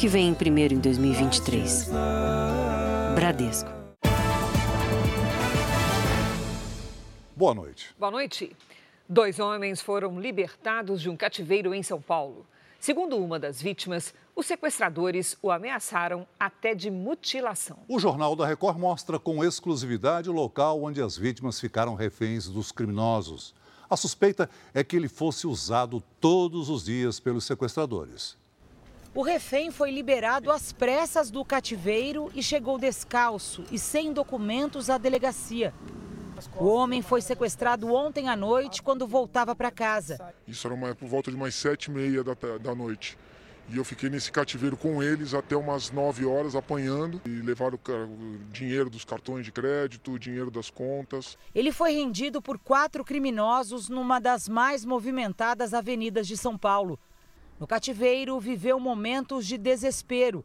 que vem primeiro em 2023. Bradesco. Boa noite. Boa noite. Dois homens foram libertados de um cativeiro em São Paulo. Segundo uma das vítimas, os sequestradores o ameaçaram até de mutilação. O Jornal da Record mostra com exclusividade o local onde as vítimas ficaram reféns dos criminosos. A suspeita é que ele fosse usado todos os dias pelos sequestradores. O refém foi liberado às pressas do cativeiro e chegou descalço e sem documentos à delegacia. O homem foi sequestrado ontem à noite quando voltava para casa. Isso era uma, por volta de umas sete e meia da, da noite. E eu fiquei nesse cativeiro com eles até umas 9 horas apanhando e levaram o dinheiro dos cartões de crédito, o dinheiro das contas. Ele foi rendido por quatro criminosos numa das mais movimentadas avenidas de São Paulo. No cativeiro, viveu momentos de desespero.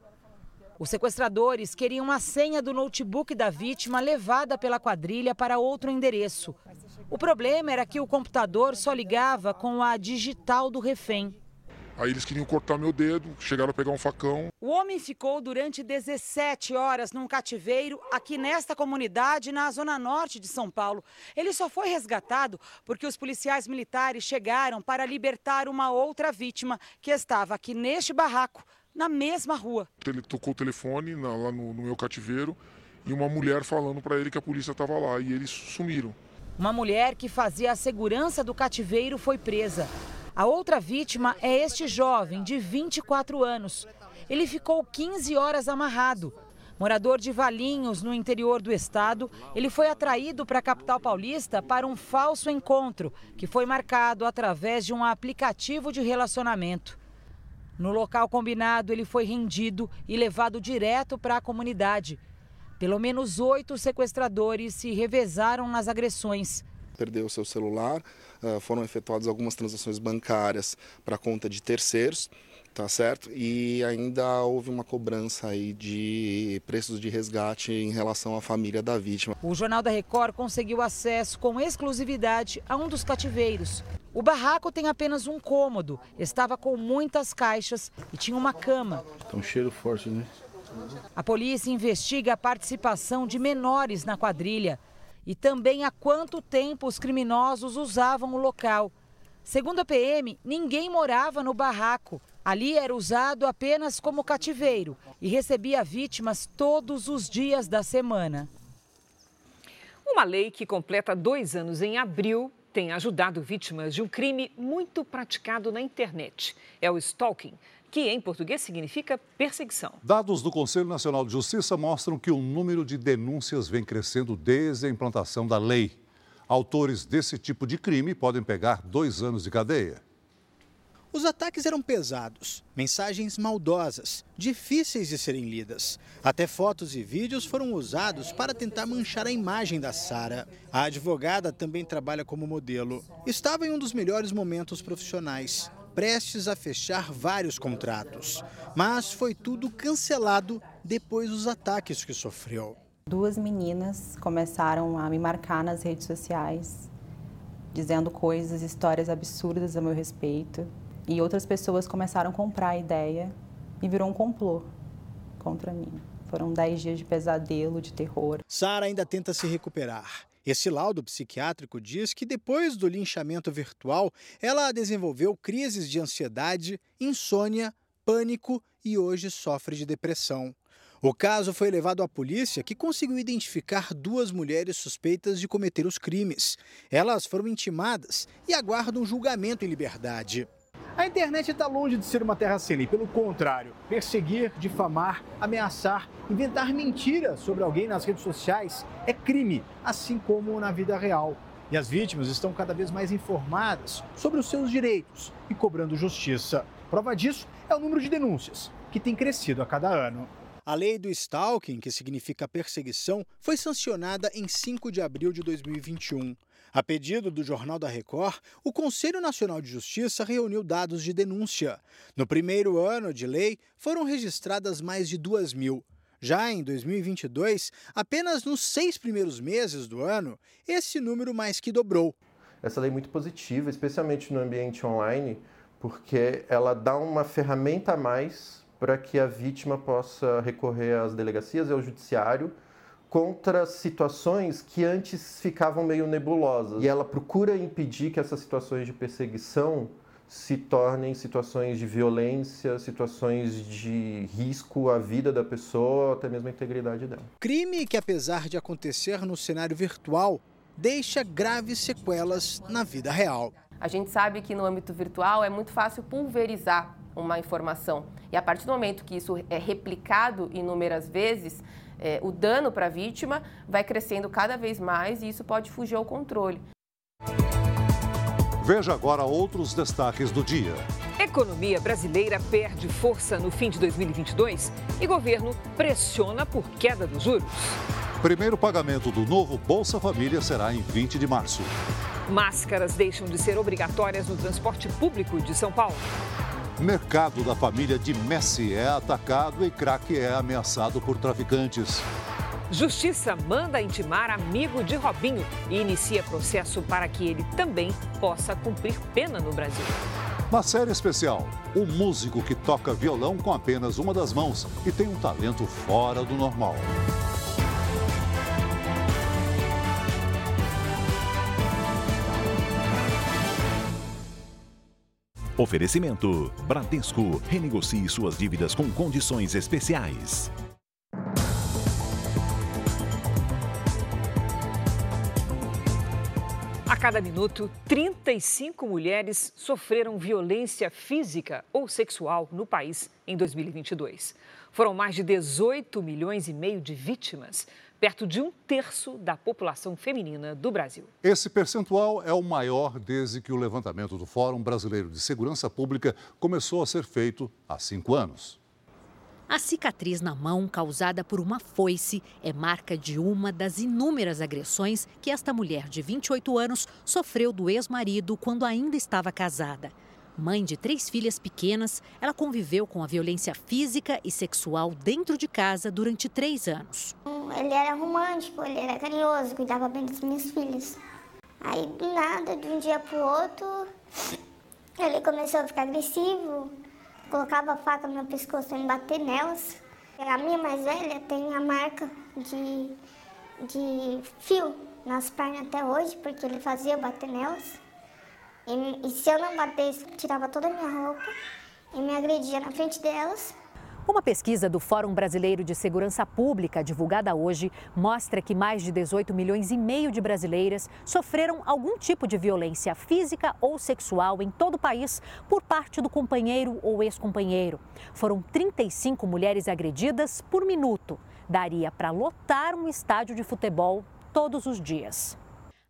Os sequestradores queriam a senha do notebook da vítima levada pela quadrilha para outro endereço. O problema era que o computador só ligava com a digital do refém. Aí eles queriam cortar meu dedo, chegaram a pegar um facão. O homem ficou durante 17 horas num cativeiro aqui nesta comunidade, na zona norte de São Paulo. Ele só foi resgatado porque os policiais militares chegaram para libertar uma outra vítima que estava aqui neste barraco, na mesma rua. Ele tocou o telefone lá no, no meu cativeiro e uma mulher falando para ele que a polícia estava lá e eles sumiram. Uma mulher que fazia a segurança do cativeiro foi presa. A outra vítima é este jovem, de 24 anos. Ele ficou 15 horas amarrado. Morador de Valinhos, no interior do estado, ele foi atraído para a capital paulista para um falso encontro, que foi marcado através de um aplicativo de relacionamento. No local combinado, ele foi rendido e levado direto para a comunidade. Pelo menos oito sequestradores se revezaram nas agressões perdeu seu celular, foram efetuadas algumas transações bancárias para conta de terceiros, tá certo? E ainda houve uma cobrança aí de preços de resgate em relação à família da vítima. O Jornal da Record conseguiu acesso com exclusividade a um dos cativeiros. O barraco tem apenas um cômodo, estava com muitas caixas e tinha uma cama. Tá um cheiro forte, né? A polícia investiga a participação de menores na quadrilha e também há quanto tempo os criminosos usavam o local. Segundo a PM, ninguém morava no barraco. Ali era usado apenas como cativeiro e recebia vítimas todos os dias da semana. Uma lei que completa dois anos em abril tem ajudado vítimas de um crime muito praticado na internet. É o stalking que em português significa perseguição. Dados do Conselho Nacional de Justiça mostram que o número de denúncias vem crescendo desde a implantação da lei. Autores desse tipo de crime podem pegar dois anos de cadeia. Os ataques eram pesados, mensagens maldosas, difíceis de serem lidas. Até fotos e vídeos foram usados para tentar manchar a imagem da Sara. A advogada também trabalha como modelo. Estava em um dos melhores momentos profissionais prestes a fechar vários contratos. Mas foi tudo cancelado depois dos ataques que sofreu. Duas meninas começaram a me marcar nas redes sociais, dizendo coisas, histórias absurdas a meu respeito. E outras pessoas começaram a comprar a ideia e virou um complô contra mim. Foram dez dias de pesadelo, de terror. Sara ainda tenta se recuperar esse laudo psiquiátrico diz que depois do linchamento virtual, ela desenvolveu crises de ansiedade, insônia, pânico e hoje sofre de depressão. O caso foi levado à polícia, que conseguiu identificar duas mulheres suspeitas de cometer os crimes. Elas foram intimadas e aguardam julgamento em liberdade. A internet está longe de ser uma terra sem lei, pelo contrário, perseguir, difamar, ameaçar, inventar mentiras sobre alguém nas redes sociais é crime, assim como na vida real. E as vítimas estão cada vez mais informadas sobre os seus direitos e cobrando justiça. Prova disso é o número de denúncias, que tem crescido a cada ano. A lei do stalking, que significa perseguição, foi sancionada em 5 de abril de 2021. A pedido do Jornal da Record, o Conselho Nacional de Justiça reuniu dados de denúncia. No primeiro ano de lei, foram registradas mais de 2 mil. Já em 2022, apenas nos seis primeiros meses do ano, esse número mais que dobrou. Essa lei é muito positiva, especialmente no ambiente online, porque ela dá uma ferramenta a mais para que a vítima possa recorrer às delegacias e ao judiciário contra situações que antes ficavam meio nebulosas. E ela procura impedir que essas situações de perseguição se tornem situações de violência, situações de risco à vida da pessoa, até mesmo à integridade dela. Crime que, apesar de acontecer no cenário virtual, deixa graves sequelas na vida real. A gente sabe que no âmbito virtual é muito fácil pulverizar uma informação. E a partir do momento que isso é replicado inúmeras vezes, é, o dano para a vítima vai crescendo cada vez mais e isso pode fugir ao controle. Veja agora outros destaques do dia. Economia brasileira perde força no fim de 2022 e governo pressiona por queda dos juros. Primeiro pagamento do novo Bolsa Família será em 20 de março. Máscaras deixam de ser obrigatórias no transporte público de São Paulo. Mercado da família de Messi é atacado e craque é ameaçado por traficantes. Justiça manda intimar amigo de Robinho e inicia processo para que ele também possa cumprir pena no Brasil. Na série especial, o músico que toca violão com apenas uma das mãos e tem um talento fora do normal. Oferecimento: Bradesco. Renegocie suas dívidas com condições especiais. A cada minuto, 35 mulheres sofreram violência física ou sexual no país em 2022. Foram mais de 18 milhões e meio de vítimas, perto de um terço da população feminina do Brasil. Esse percentual é o maior desde que o levantamento do Fórum Brasileiro de Segurança Pública começou a ser feito há cinco anos. A cicatriz na mão causada por uma foice é marca de uma das inúmeras agressões que esta mulher de 28 anos sofreu do ex-marido quando ainda estava casada. Mãe de três filhas pequenas, ela conviveu com a violência física e sexual dentro de casa durante três anos. Ele era romântico, ele era carinhoso, cuidava bem das minhas filhas. Aí, do nada, de um dia para o outro, ele começou a ficar agressivo, colocava a faca no meu pescoço para me bater nelas. A minha mais velha tem a marca de, de fio nas pernas até hoje, porque ele fazia bater nelas. E, e se eu não batesse, tirava toda a minha roupa e me agredia na frente delas. Uma pesquisa do Fórum Brasileiro de Segurança Pública, divulgada hoje, mostra que mais de 18 milhões e meio de brasileiras sofreram algum tipo de violência física ou sexual em todo o país por parte do companheiro ou ex-companheiro. Foram 35 mulheres agredidas por minuto. Daria para lotar um estádio de futebol todos os dias.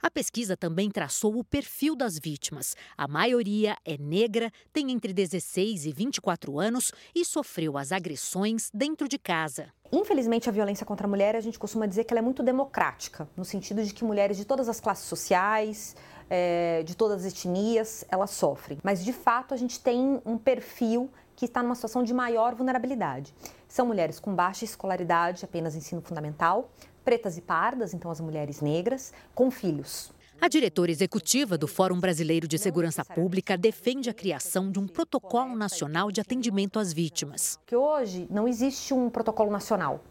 A pesquisa também traçou o perfil das vítimas. A maioria é negra, tem entre 16 e 24 anos e sofreu as agressões dentro de casa. Infelizmente, a violência contra a mulher, a gente costuma dizer que ela é muito democrática, no sentido de que mulheres de todas as classes sociais, é, de todas as etnias, elas sofrem. Mas, de fato, a gente tem um perfil que está numa situação de maior vulnerabilidade. São mulheres com baixa escolaridade, apenas ensino fundamental, pretas e pardas, então as mulheres negras, com filhos. A diretora executiva do Fórum Brasileiro de Segurança Pública defende a criação de um protocolo nacional de atendimento às vítimas. Que hoje não existe um protocolo nacional.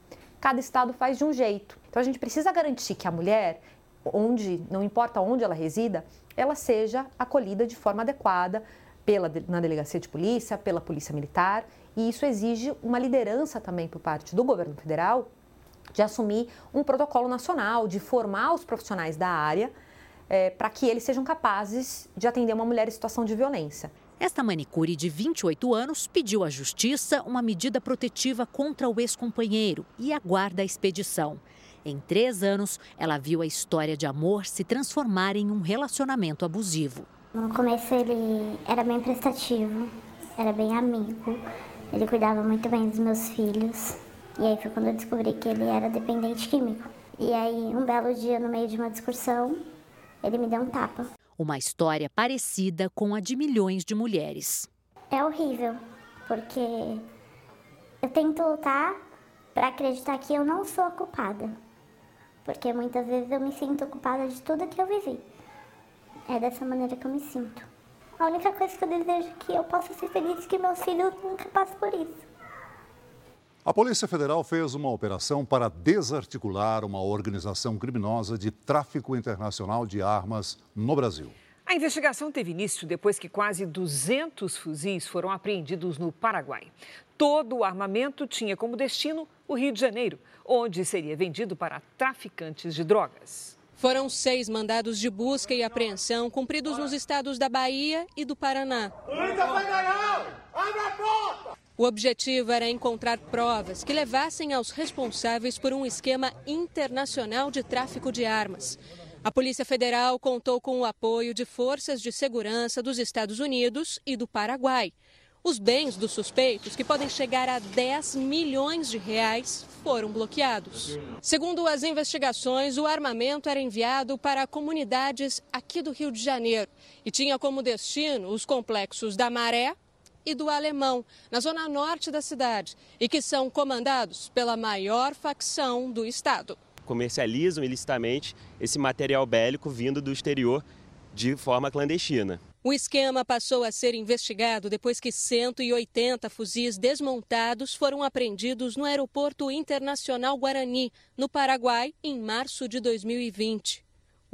Cada estado faz de um jeito. Então a gente precisa garantir que a mulher, onde, não importa onde ela resida, ela seja acolhida de forma adequada pela, na delegacia de polícia, pela polícia militar, e isso exige uma liderança também por parte do governo federal de assumir um protocolo nacional, de formar os profissionais da área é, para que eles sejam capazes de atender uma mulher em situação de violência. Esta manicure de 28 anos pediu à justiça uma medida protetiva contra o ex-companheiro e aguarda a expedição. Em três anos, ela viu a história de amor se transformar em um relacionamento abusivo. No começo, ele era bem prestativo, era bem amigo, ele cuidava muito bem dos meus filhos. E aí foi quando eu descobri que ele era dependente químico. E aí, um belo dia, no meio de uma discussão, ele me deu um tapa. Uma história parecida com a de milhões de mulheres. É horrível, porque eu tento lutar para acreditar que eu não sou a culpada. Porque muitas vezes eu me sinto culpada de tudo que eu vivi. É dessa maneira que eu me sinto. A única coisa que eu desejo é que eu possa ser feliz e que meus filhos nunca passem por isso. A Polícia Federal fez uma operação para desarticular uma organização criminosa de tráfico internacional de armas no Brasil. A investigação teve início depois que quase 200 fuzis foram apreendidos no Paraguai. Todo o armamento tinha como destino o Rio de Janeiro, onde seria vendido para traficantes de drogas. Foram seis mandados de busca e apreensão cumpridos nos estados da Bahia e do Paraná. O objetivo era encontrar provas que levassem aos responsáveis por um esquema internacional de tráfico de armas. A Polícia Federal contou com o apoio de forças de segurança dos Estados Unidos e do Paraguai. Os bens dos suspeitos, que podem chegar a 10 milhões de reais, foram bloqueados. Segundo as investigações, o armamento era enviado para comunidades aqui do Rio de Janeiro e tinha como destino os complexos da Maré, e do Alemão, na zona norte da cidade, e que são comandados pela maior facção do Estado. Comercializam ilicitamente esse material bélico vindo do exterior de forma clandestina. O esquema passou a ser investigado depois que 180 fuzis desmontados foram apreendidos no Aeroporto Internacional Guarani, no Paraguai, em março de 2020.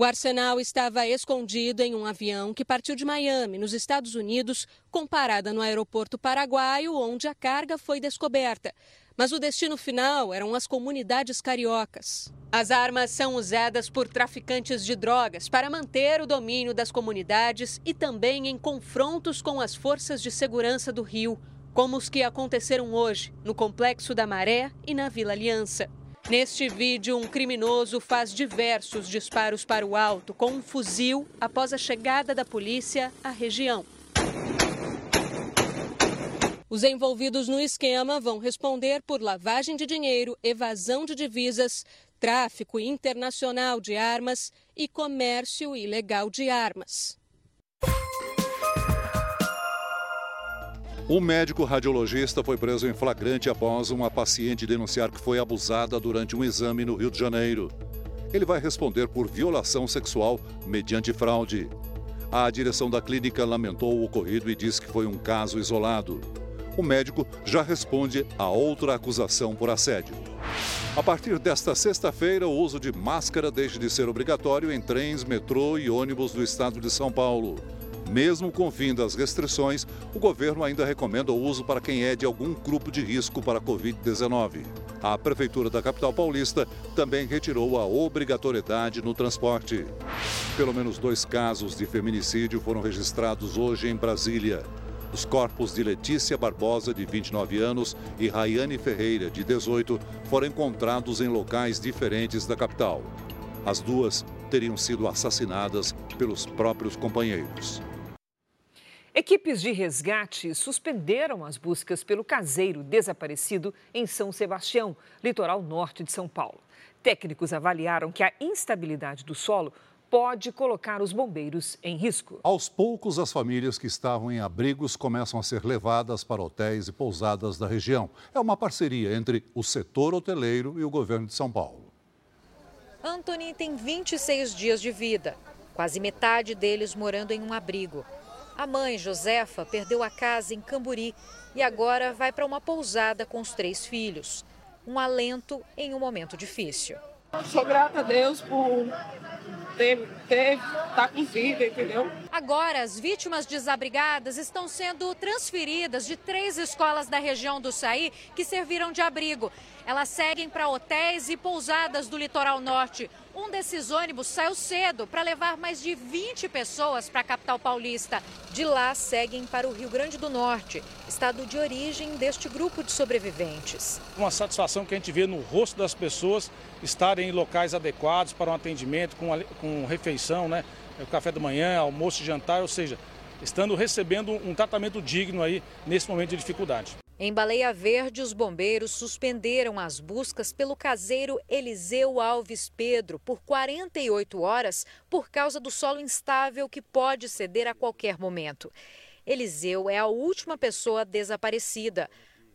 O arsenal estava escondido em um avião que partiu de Miami, nos Estados Unidos, com parada no aeroporto paraguaio, onde a carga foi descoberta. Mas o destino final eram as comunidades cariocas. As armas são usadas por traficantes de drogas para manter o domínio das comunidades e também em confrontos com as forças de segurança do Rio, como os que aconteceram hoje no Complexo da Maré e na Vila Aliança. Neste vídeo, um criminoso faz diversos disparos para o alto com um fuzil após a chegada da polícia à região. Os envolvidos no esquema vão responder por lavagem de dinheiro, evasão de divisas, tráfico internacional de armas e comércio ilegal de armas. Um médico radiologista foi preso em flagrante após uma paciente denunciar que foi abusada durante um exame no Rio de Janeiro. Ele vai responder por violação sexual mediante fraude. A direção da clínica lamentou o ocorrido e disse que foi um caso isolado. O médico já responde a outra acusação por assédio. A partir desta sexta-feira, o uso de máscara deixa de ser obrigatório em trens, metrô e ônibus do estado de São Paulo. Mesmo com o fim das restrições, o governo ainda recomenda o uso para quem é de algum grupo de risco para a Covid-19. A Prefeitura da capital paulista também retirou a obrigatoriedade no transporte. Pelo menos dois casos de feminicídio foram registrados hoje em Brasília. Os corpos de Letícia Barbosa, de 29 anos, e Rayane Ferreira, de 18, foram encontrados em locais diferentes da capital. As duas teriam sido assassinadas pelos próprios companheiros. Equipes de resgate suspenderam as buscas pelo caseiro desaparecido em São Sebastião, litoral norte de São Paulo. Técnicos avaliaram que a instabilidade do solo pode colocar os bombeiros em risco. Aos poucos, as famílias que estavam em abrigos começam a ser levadas para hotéis e pousadas da região. É uma parceria entre o setor hoteleiro e o governo de São Paulo. Anthony tem 26 dias de vida, quase metade deles morando em um abrigo. A mãe, Josefa, perdeu a casa em Camburi e agora vai para uma pousada com os três filhos. Um alento em um momento difícil. Sou grata a Deus por ter, ter tá com vida, entendeu? Agora, as vítimas desabrigadas estão sendo transferidas de três escolas da região do Saí que serviram de abrigo. Elas seguem para hotéis e pousadas do litoral norte. Um desses ônibus saiu cedo para levar mais de 20 pessoas para a capital paulista. De lá, seguem para o Rio Grande do Norte, estado de origem deste grupo de sobreviventes. Uma satisfação que a gente vê no rosto das pessoas estarem em locais adequados para um atendimento, com, com refeição, né? O café da manhã, almoço e jantar, ou seja, estando recebendo um tratamento digno aí nesse momento de dificuldade. Em Baleia Verde, os bombeiros suspenderam as buscas pelo caseiro Eliseu Alves Pedro por 48 horas por causa do solo instável que pode ceder a qualquer momento. Eliseu é a última pessoa desaparecida.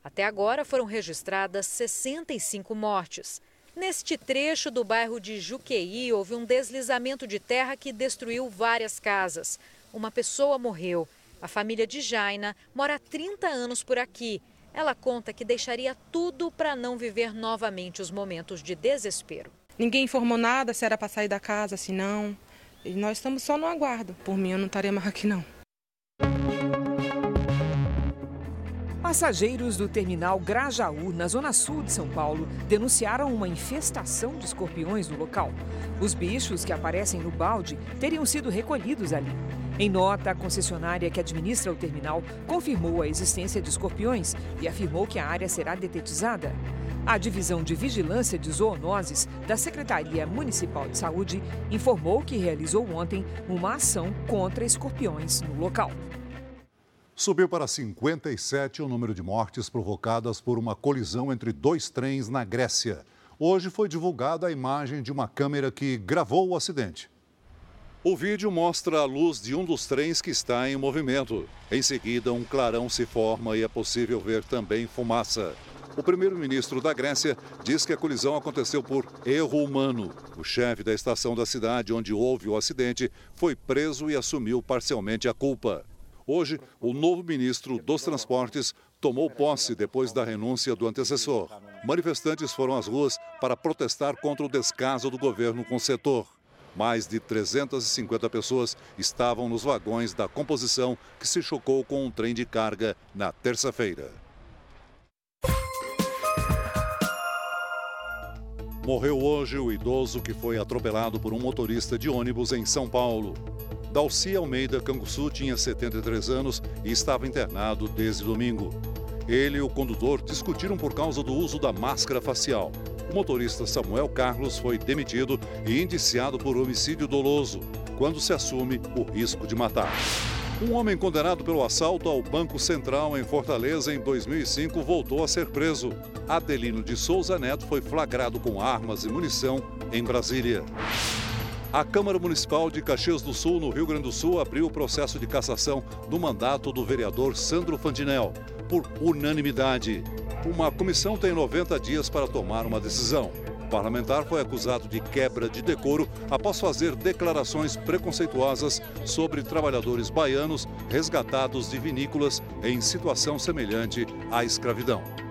Até agora foram registradas 65 mortes. Neste trecho do bairro de Juqueí, houve um deslizamento de terra que destruiu várias casas. Uma pessoa morreu. A família de Jaina mora há 30 anos por aqui Ela conta que deixaria tudo para não viver novamente os momentos de desespero. Ninguém informou nada se era para sair da casa, se não. E nós estamos só no aguardo. Por mim, eu não estaria mais aqui, não. Passageiros do terminal Grajaú, na zona sul de São Paulo, denunciaram uma infestação de escorpiões no local. Os bichos que aparecem no balde teriam sido recolhidos ali. Em nota, a concessionária que administra o terminal confirmou a existência de escorpiões e afirmou que a área será detetizada. A Divisão de Vigilância de Zoonoses da Secretaria Municipal de Saúde informou que realizou ontem uma ação contra escorpiões no local. Subiu para 57 o número de mortes provocadas por uma colisão entre dois trens na Grécia. Hoje foi divulgada a imagem de uma câmera que gravou o acidente. O vídeo mostra a luz de um dos trens que está em movimento. Em seguida, um clarão se forma e é possível ver também fumaça. O primeiro-ministro da Grécia diz que a colisão aconteceu por erro humano. O chefe da estação da cidade onde houve o acidente foi preso e assumiu parcialmente a culpa. Hoje, o novo ministro dos Transportes tomou posse depois da renúncia do antecessor. Manifestantes foram às ruas para protestar contra o descaso do governo com o setor. Mais de 350 pessoas estavam nos vagões da composição que se chocou com um trem de carga na terça-feira. Morreu hoje o idoso que foi atropelado por um motorista de ônibus em São Paulo. Dalci Almeida Canguçu tinha 73 anos e estava internado desde domingo. Ele e o condutor discutiram por causa do uso da máscara facial. O motorista Samuel Carlos foi demitido e indiciado por homicídio doloso, quando se assume o risco de matar. Um homem condenado pelo assalto ao Banco Central em Fortaleza em 2005 voltou a ser preso. Adelino de Souza Neto foi flagrado com armas e munição em Brasília. A Câmara Municipal de Caxias do Sul, no Rio Grande do Sul, abriu o processo de cassação do mandato do vereador Sandro Fantinel, por unanimidade. Uma comissão tem 90 dias para tomar uma decisão. O parlamentar foi acusado de quebra de decoro após fazer declarações preconceituosas sobre trabalhadores baianos resgatados de vinícolas em situação semelhante à escravidão.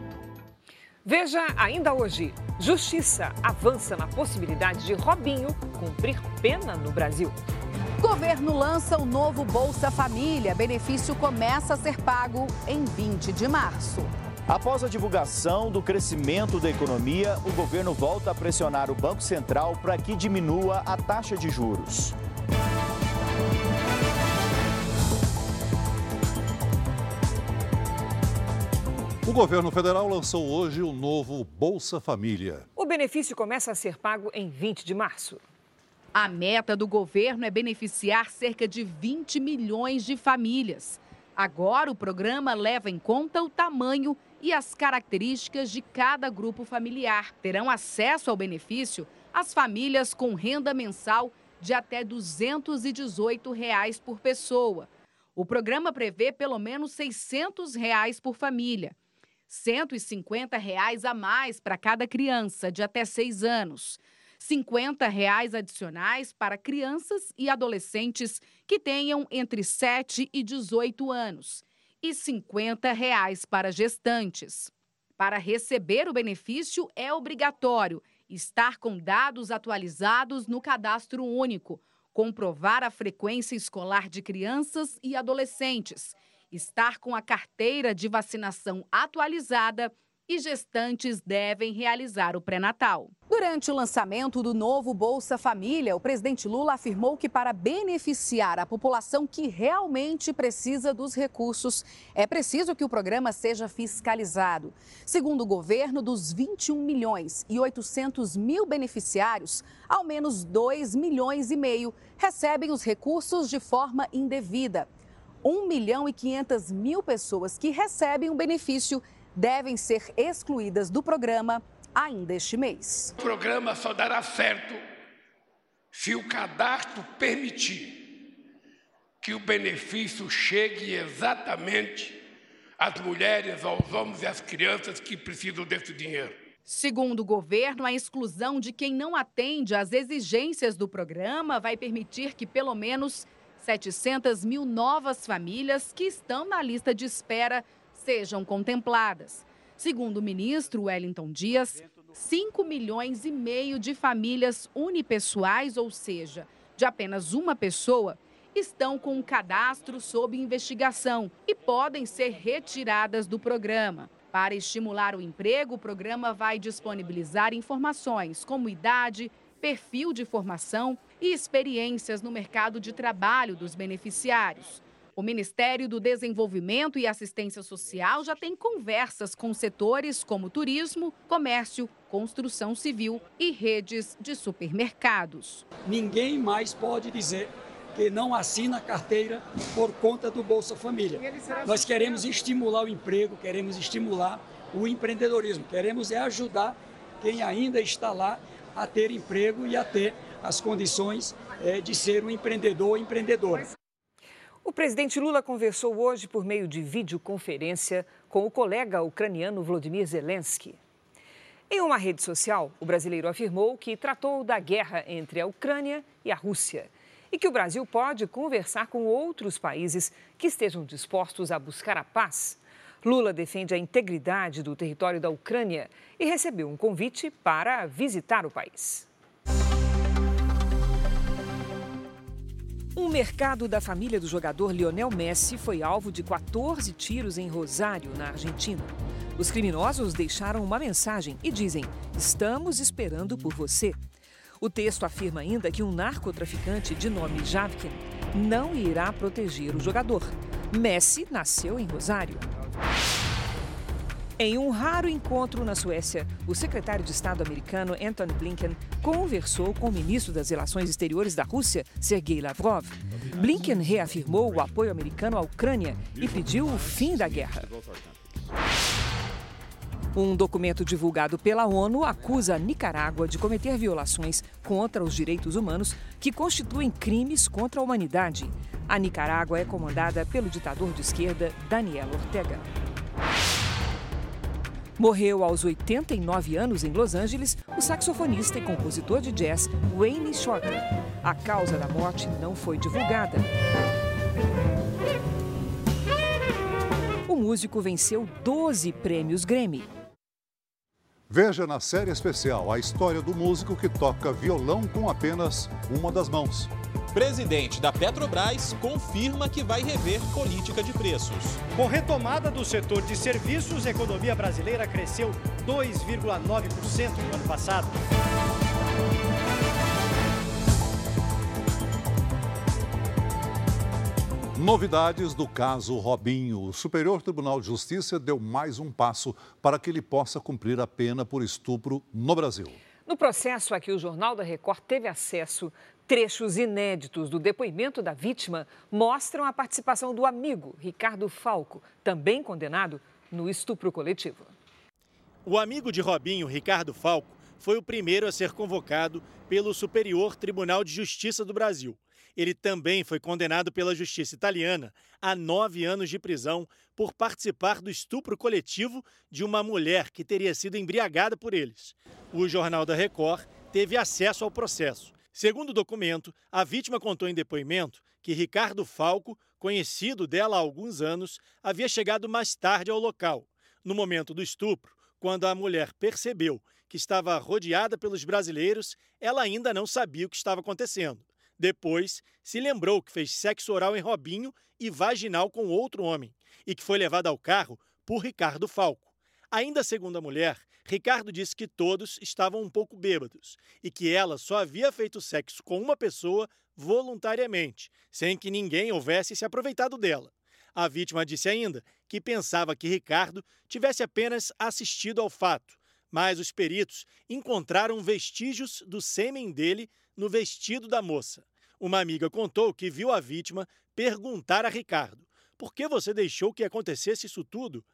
Veja ainda hoje: Justiça avança na possibilidade de Robinho cumprir pena no Brasil. Governo lança o novo Bolsa Família. Benefício começa a ser pago em 20 de março. Após a divulgação do crescimento da economia, o governo volta a pressionar o Banco Central para que diminua a taxa de juros. O governo federal lançou hoje o novo Bolsa Família. O benefício começa a ser pago em 20 de março. A meta do governo é beneficiar cerca de 20 milhões de famílias. Agora, o programa leva em conta o tamanho e as características de cada grupo familiar. Terão acesso ao benefício as famílias com renda mensal de até 218 reais por pessoa. O programa prevê pelo menos 600 reais por família. 150 reais a mais para cada criança de até 6 anos. 50 reais adicionais para crianças e adolescentes que tenham entre 7 e 18 anos e 50 reais para gestantes. Para receber o benefício, é obrigatório estar com dados atualizados no cadastro único, comprovar a frequência escolar de crianças e adolescentes, estar com a carteira de vacinação atualizada e gestantes devem realizar o pré-natal. Durante o lançamento do novo Bolsa Família, o presidente Lula afirmou que para beneficiar a população que realmente precisa dos recursos, é preciso que o programa seja fiscalizado. Segundo o governo, dos 21 milhões e 800 mil beneficiários, ao menos 2 milhões e meio recebem os recursos de forma indevida. 1 milhão e 500 mil pessoas que recebem o benefício devem ser excluídas do programa ainda este mês. O programa só dará certo se o cadastro permitir que o benefício chegue exatamente às mulheres, aos homens e às crianças que precisam desse dinheiro. Segundo o governo, a exclusão de quem não atende às exigências do programa vai permitir que pelo menos 700 mil novas famílias que estão na lista de espera sejam contempladas. Segundo o ministro Wellington Dias, 5 milhões e meio de famílias unipessoais, ou seja, de apenas uma pessoa, estão com o cadastro sob investigação e podem ser retiradas do programa. Para estimular o emprego, o programa vai disponibilizar informações como idade, perfil de formação e experiências no mercado de trabalho dos beneficiários. O Ministério do Desenvolvimento e Assistência Social já tem conversas com setores como turismo, comércio, construção civil e redes de supermercados. Ninguém mais pode dizer que não assina a carteira por conta do Bolsa Família. Nós queremos estimular o emprego, queremos estimular o empreendedorismo, queremos é ajudar quem ainda está lá a ter emprego e a ter as condições é, de ser um empreendedor ou empreendedora. O presidente Lula conversou hoje por meio de videoconferência com o colega ucraniano Volodymyr Zelensky. Em uma rede social, o brasileiro afirmou que tratou da guerra entre a Ucrânia e a Rússia e que o Brasil pode conversar com outros países que estejam dispostos a buscar a paz. Lula defende a integridade do território da Ucrânia e recebeu um convite para visitar o país. Um mercado da família do jogador Lionel Messi foi alvo de 14 tiros em Rosário, na Argentina. Os criminosos deixaram uma mensagem e dizem: Estamos esperando por você. O texto afirma ainda que um narcotraficante de nome Javkin não irá proteger o jogador. Messi nasceu em Rosário. Em um raro encontro na Suécia, o secretário de Estado americano Antony Blinken conversou com o ministro das Relações Exteriores da Rússia, Sergei Lavrov. Blinken reafirmou o apoio americano à Ucrânia e pediu o fim da guerra. Um documento divulgado pela ONU acusa a Nicarágua de cometer violações contra os direitos humanos que constituem crimes contra a humanidade. A Nicarágua é comandada pelo ditador de esquerda Daniel Ortega. Morreu aos 89 anos em Los Angeles o saxofonista e compositor de jazz Wayne Shorter. A causa da morte não foi divulgada. O músico venceu 12 prêmios Grammy. Veja na série especial a história do músico que toca violão com apenas uma das mãos. Presidente da Petrobras confirma que vai rever política de preços. Com retomada do setor de serviços, a economia brasileira cresceu 2,9% no ano passado. Novidades do caso Robinho. O Superior Tribunal de Justiça deu mais um passo para que ele possa cumprir a pena por estupro no Brasil. No processo a que o Jornal da Record teve acesso, trechos inéditos do depoimento da vítima mostram a participação do amigo Ricardo Falco, também condenado no estupro coletivo. O amigo de Robinho, Ricardo Falco, foi o primeiro a ser convocado pelo Superior Tribunal de Justiça do Brasil. Ele também foi condenado pela justiça italiana a nove anos de prisão por participar do estupro coletivo de uma mulher que teria sido embriagada por eles. O Jornal da Record teve acesso ao processo. Segundo o documento, a vítima contou em depoimento que Ricardo Falco, conhecido dela há alguns anos, havia chegado mais tarde ao local. No momento do estupro, quando a mulher percebeu que estava rodeada pelos brasileiros, ela ainda não sabia o que estava acontecendo. Depois, se lembrou que fez sexo oral em Robinho e vaginal com outro homem e que foi levado ao carro por Ricardo Falco. Ainda segundo a mulher, Ricardo disse que todos estavam um pouco bêbados e que ela só havia feito sexo com uma pessoa voluntariamente, sem que ninguém houvesse se aproveitado dela. A vítima disse ainda que pensava que Ricardo tivesse apenas assistido ao fato, mas os peritos encontraram vestígios do sêmen dele no vestido da moça. Uma amiga contou que viu a vítima perguntar a Ricardo: por que você deixou que acontecesse isso tudo?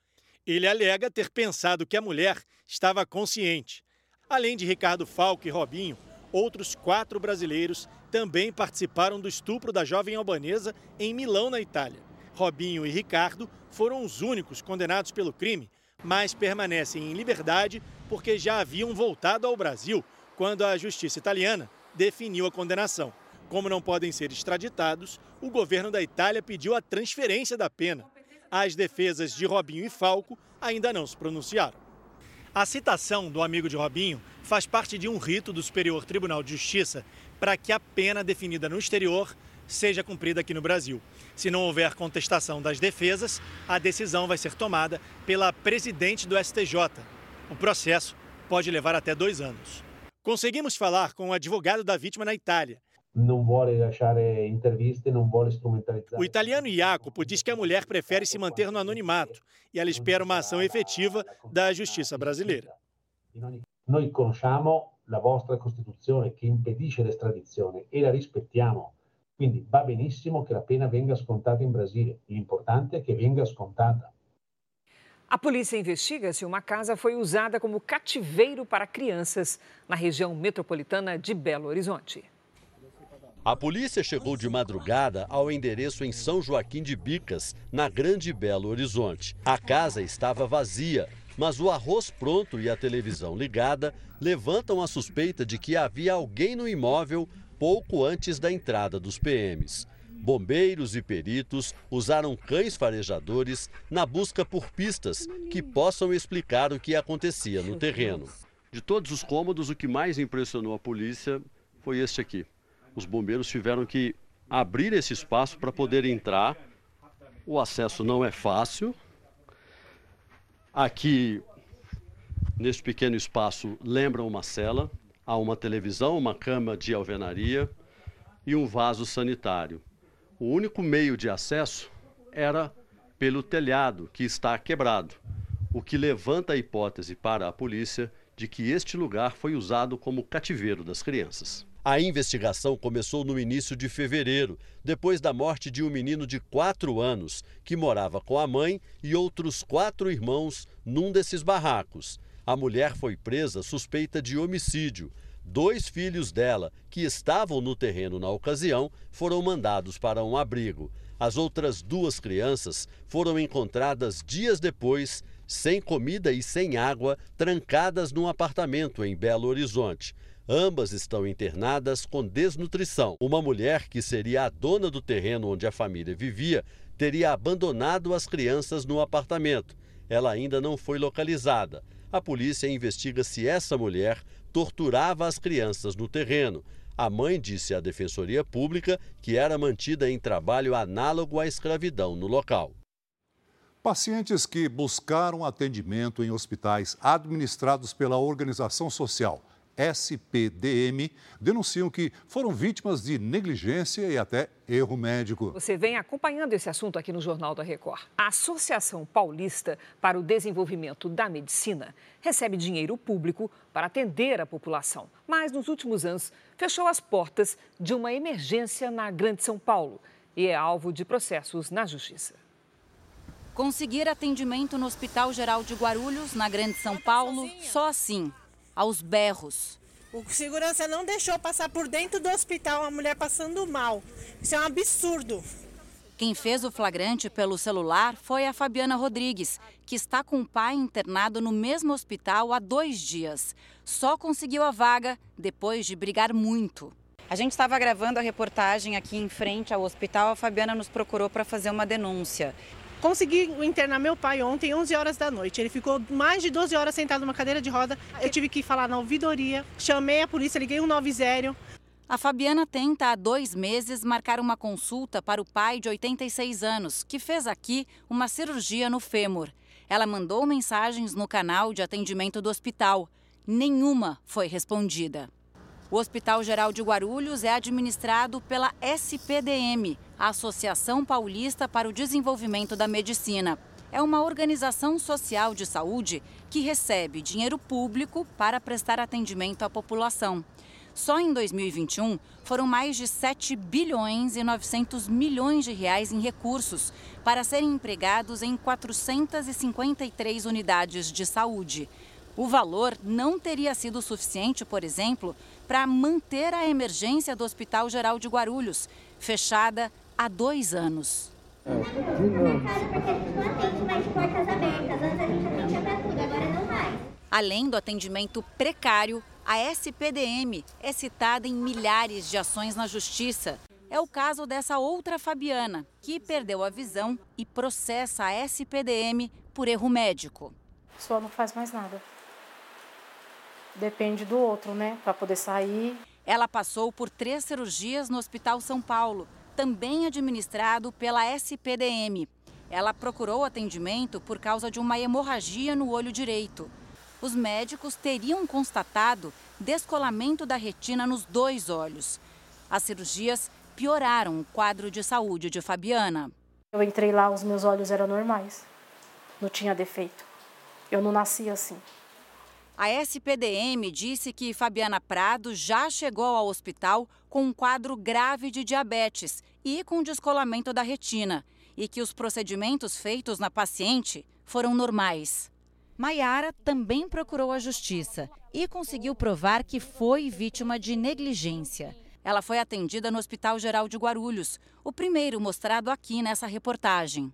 Ele alega ter pensado que a mulher estava consciente. Além de Ricardo Falco e Robinho, outros quatro brasileiros também participaram do estupro da jovem albanesa em Milão, na Itália. Robinho e Ricardo foram os únicos condenados pelo crime, mas permanecem em liberdade porque já haviam voltado ao Brasil quando a justiça italiana definiu a condenação. Como não podem ser extraditados, o governo da Itália pediu a transferência da pena. As defesas de Robinho e Falco ainda não se pronunciaram. A citação do amigo de Robinho faz parte de um rito do Superior Tribunal de Justiça para que a pena definida no exterior seja cumprida aqui no Brasil. Se não houver contestação das defesas, a decisão vai ser tomada pela presidente do STJ. O processo pode levar até dois anos. Conseguimos falar com o advogado da vítima na Itália. Não vuole lasciare interviste, não vuole strumentalizzare. O italiano Jacopo diz que a mulher prefere se manter no anonimato e ela espera uma ação efetiva da justiça brasileira. Noi conosciamo la vostra Costituzione che impedisce l'estradizione e la rispettiamo. Quindi va benissimo che la pena venga scontata in Brasile. L'importante è che venga scontata. A polícia investiga se uma casa foi usada como cativeiro para crianças na região metropolitana de Belo Horizonte. A polícia chegou de madrugada ao endereço em São Joaquim de Bicas, na Grande Belo Horizonte. A casa estava vazia, mas o arroz pronto e a televisão ligada levantam a suspeita de que havia alguém no imóvel pouco antes da entrada dos PMs. Bombeiros e peritos usaram cães farejadores na busca por pistas que possam explicar o que acontecia no terreno. De todos os cômodos, o que mais impressionou a polícia foi este aqui os bombeiros tiveram que abrir esse espaço para poder entrar. O acesso não é fácil. Aqui, nesse pequeno espaço, lembra uma cela. Há uma televisão, uma cama de alvenaria e um vaso sanitário. O único meio de acesso era pelo telhado, que está quebrado, o que levanta a hipótese para a polícia de que este lugar foi usado como cativeiro das crianças. A investigação começou no início de fevereiro, depois da morte de um menino de 4 anos que morava com a mãe e outros quatro irmãos num desses barracos. A mulher foi presa suspeita de homicídio. Dois filhos dela, que estavam no terreno na ocasião, foram mandados para um abrigo. As outras duas crianças foram encontradas dias depois, sem comida e sem água, trancadas num apartamento em Belo Horizonte. Ambas estão internadas com desnutrição. Uma mulher que seria a dona do terreno onde a família vivia teria abandonado as crianças no apartamento. Ela ainda não foi localizada. A polícia investiga se essa mulher torturava as crianças no terreno. A mãe disse à Defensoria Pública que era mantida em trabalho análogo à escravidão no local. Pacientes que buscaram atendimento em hospitais administrados pela organização social SPDM, denunciam que foram vítimas de negligência e até erro médico. Você vem acompanhando esse assunto aqui no Jornal da Record. A Associação Paulista para o Desenvolvimento da Medicina recebe dinheiro público para atender a população, mas nos últimos anos fechou as portas de uma emergência na Grande São Paulo e é alvo de processos na Justiça. Conseguir atendimento no Hospital Geral de Guarulhos, na Grande São Paulo, só assim aos berros. O segurança não deixou passar por dentro do hospital uma mulher passando mal. Isso é um absurdo. Quem fez o flagrante pelo celular foi a Fabiana Rodrigues, que está com o pai internado no mesmo hospital há dois dias. Só conseguiu a vaga depois de brigar muito. A gente estava gravando a reportagem aqui em frente ao hospital. A Fabiana nos procurou para fazer uma denúncia. Consegui internar meu pai ontem, 11 horas da noite. Ele ficou mais de 12 horas sentado numa cadeira de roda. Eu tive que falar na ouvidoria, chamei a polícia, liguei 190. A Fabiana tenta há dois meses marcar uma consulta para o pai de 86 anos, que fez aqui uma cirurgia no fêmur. Ela mandou mensagens no canal de atendimento do hospital. Nenhuma foi respondida. O Hospital Geral de Guarulhos é administrado pela SPDM, a Associação Paulista para o Desenvolvimento da Medicina. É uma organização social de saúde que recebe dinheiro público para prestar atendimento à população. Só em 2021 foram mais de 7 bilhões e 900 milhões de reais em recursos para serem empregados em 453 unidades de saúde. O valor não teria sido suficiente, por exemplo, para manter a emergência do Hospital Geral de Guarulhos, fechada há dois anos. Além do atendimento precário, a SPDM é citada em milhares de ações na justiça. é o caso dessa outra Fabiana, que perdeu a visão e processa a SPDM por erro médico. Só não faz mais nada. Depende do outro, né? Para poder sair. Ela passou por três cirurgias no Hospital São Paulo, também administrado pela SPDM. Ela procurou atendimento por causa de uma hemorragia no olho direito. Os médicos teriam constatado descolamento da retina nos dois olhos. As cirurgias pioraram o quadro de saúde de Fabiana. Eu entrei lá, os meus olhos eram normais, não tinha defeito. Eu não nasci assim. A SPDM disse que Fabiana Prado já chegou ao hospital com um quadro grave de diabetes e com descolamento da retina, e que os procedimentos feitos na paciente foram normais. Maiara também procurou a justiça e conseguiu provar que foi vítima de negligência. Ela foi atendida no Hospital Geral de Guarulhos, o primeiro mostrado aqui nessa reportagem.